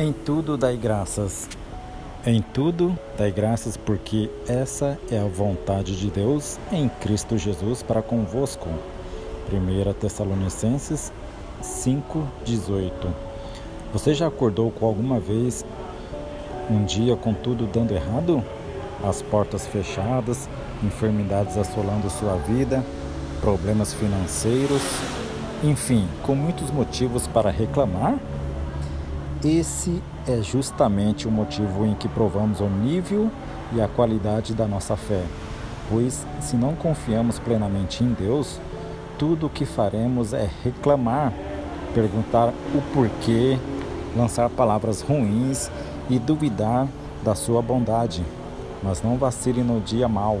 Em tudo dai graças. Em tudo dai graças, porque essa é a vontade de Deus em Cristo Jesus para convosco. 1 Tessalonicenses 5:18. Você já acordou com alguma vez um dia com tudo dando errado? As portas fechadas, enfermidades assolando sua vida, problemas financeiros, enfim, com muitos motivos para reclamar? Esse é justamente o motivo em que provamos o nível e a qualidade da nossa fé. Pois, se não confiamos plenamente em Deus, tudo o que faremos é reclamar, perguntar o porquê, lançar palavras ruins e duvidar da sua bondade. Mas não vacile no dia mau,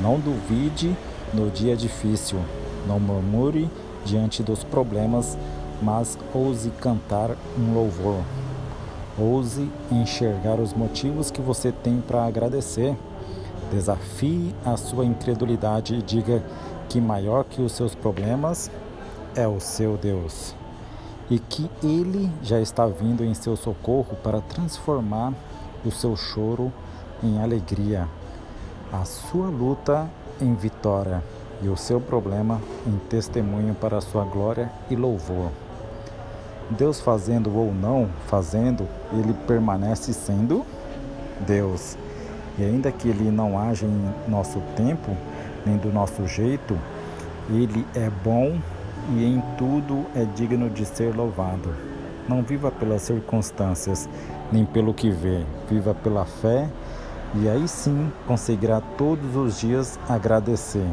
não duvide no dia difícil, não murmure diante dos problemas mas ouse cantar um louvor. Ouse enxergar os motivos que você tem para agradecer. Desafie a sua incredulidade e diga que maior que os seus problemas é o seu Deus e que Ele já está vindo em seu socorro para transformar o seu choro em alegria, a sua luta em vitória e o seu problema em testemunho para a sua glória e louvor. Deus fazendo ou não fazendo, ele permanece sendo Deus. E ainda que ele não haja em nosso tempo, nem do nosso jeito, ele é bom e em tudo é digno de ser louvado. Não viva pelas circunstâncias, nem pelo que vê, viva pela fé, e aí sim conseguirá todos os dias agradecer.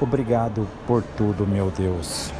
Obrigado por tudo, meu Deus.